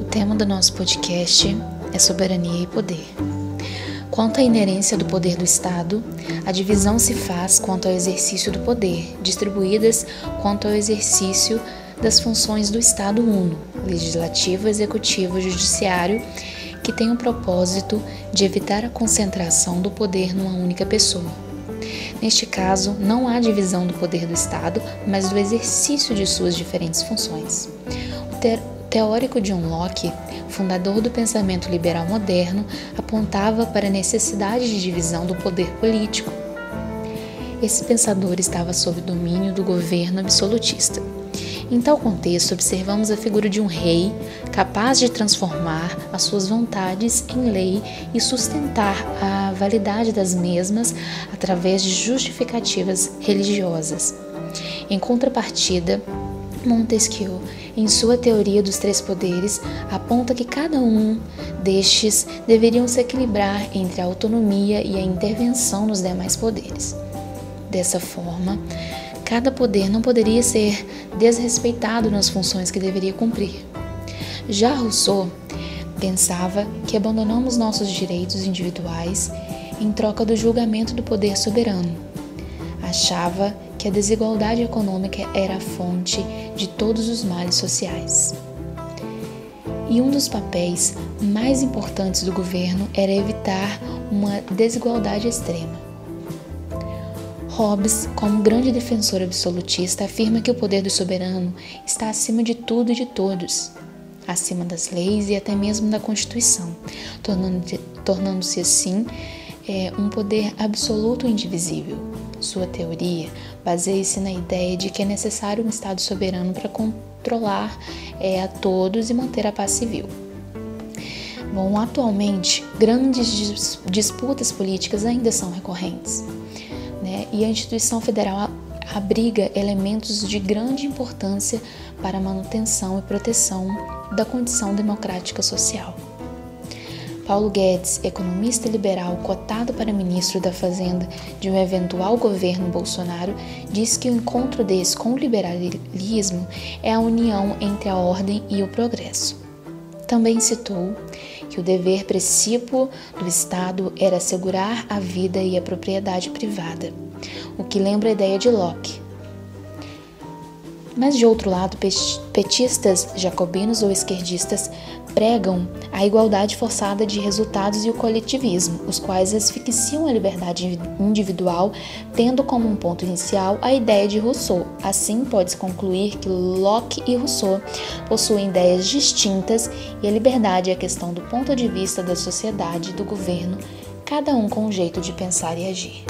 O tema do nosso podcast é soberania e poder. Quanto à inerência do poder do Estado, a divisão se faz quanto ao exercício do poder, distribuídas quanto ao exercício das funções do Estado uno, legislativo, executivo judiciário, que tem o propósito de evitar a concentração do poder numa única pessoa. Neste caso, não há divisão do poder do Estado, mas do exercício de suas diferentes funções. O teórico John Locke, fundador do pensamento liberal moderno, apontava para a necessidade de divisão do poder político. Esse pensador estava sob domínio do governo absolutista. Em tal contexto, observamos a figura de um rei capaz de transformar as suas vontades em lei e sustentar a validade das mesmas através de justificativas religiosas. Em contrapartida, Montesquieu, em sua teoria dos três poderes, aponta que cada um destes deveriam se equilibrar entre a autonomia e a intervenção nos demais poderes. Dessa forma, cada poder não poderia ser desrespeitado nas funções que deveria cumprir. Já Rousseau pensava que abandonamos nossos direitos individuais em troca do julgamento do poder soberano. Achava que a desigualdade econômica era a fonte de todos os males sociais. E um dos papéis mais importantes do governo era evitar uma desigualdade extrema. Hobbes, como grande defensor absolutista, afirma que o poder do soberano está acima de tudo e de todos, acima das leis e até mesmo da Constituição, tornando-se assim é, um poder absoluto e indivisível. Sua teoria baseia-se na ideia de que é necessário um Estado soberano para controlar é, a todos e manter a paz civil. Bom, atualmente, grandes disputas políticas ainda são recorrentes né? e a instituição federal abriga elementos de grande importância para a manutenção e proteção da condição democrática social. Paulo Guedes, economista liberal cotado para ministro da Fazenda de um eventual governo Bolsonaro, diz que o encontro desse com o liberalismo é a união entre a ordem e o progresso. Também citou que o dever princípio do Estado era assegurar a vida e a propriedade privada, o que lembra a ideia de Locke. Mas de outro lado, petistas, jacobinos ou esquerdistas pregam a igualdade forçada de resultados e o coletivismo, os quais asfixiam a liberdade individual, tendo como um ponto inicial a ideia de Rousseau. Assim, pode-se concluir que Locke e Rousseau possuem ideias distintas e a liberdade é questão do ponto de vista da sociedade e do governo, cada um com um jeito de pensar e agir.